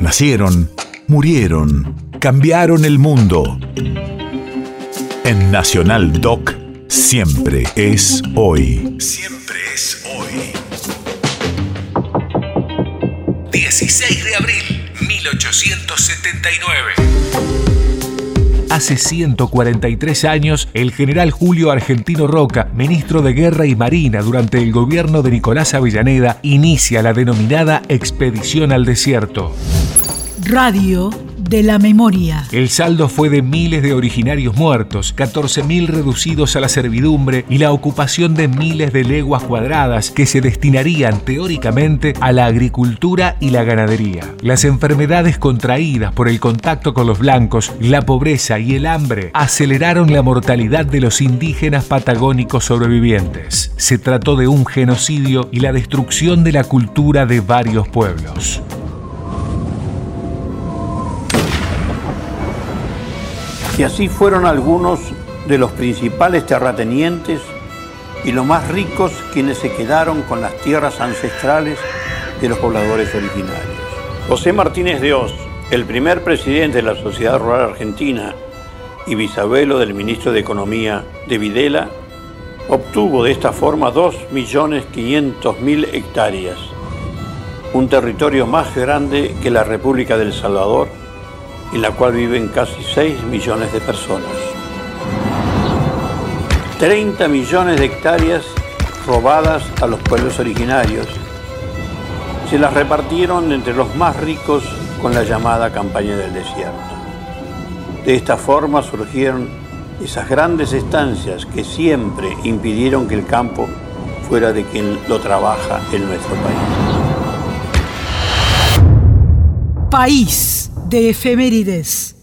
Nacieron, murieron, cambiaron el mundo. En Nacional Doc, siempre es hoy. Siempre es hoy. 16 de abril, 1879. Hace 143 años, el general Julio Argentino Roca, ministro de Guerra y Marina durante el gobierno de Nicolás Avellaneda, inicia la denominada Expedición al Desierto. Radio de la memoria. El saldo fue de miles de originarios muertos, 14.000 reducidos a la servidumbre y la ocupación de miles de leguas cuadradas que se destinarían teóricamente a la agricultura y la ganadería. Las enfermedades contraídas por el contacto con los blancos, la pobreza y el hambre aceleraron la mortalidad de los indígenas patagónicos sobrevivientes. Se trató de un genocidio y la destrucción de la cultura de varios pueblos. Y así fueron algunos de los principales terratenientes y los más ricos quienes se quedaron con las tierras ancestrales de los pobladores originarios. José Martínez de Oz, el primer presidente de la Sociedad Rural Argentina y bisabuelo del ministro de Economía de Videla, obtuvo de esta forma 2.500.000 hectáreas, un territorio más grande que la República del Salvador en la cual viven casi 6 millones de personas. 30 millones de hectáreas robadas a los pueblos originarios se las repartieron entre los más ricos con la llamada campaña del desierto. De esta forma surgieron esas grandes estancias que siempre impidieron que el campo fuera de quien lo trabaja en nuestro país. País de efemérides.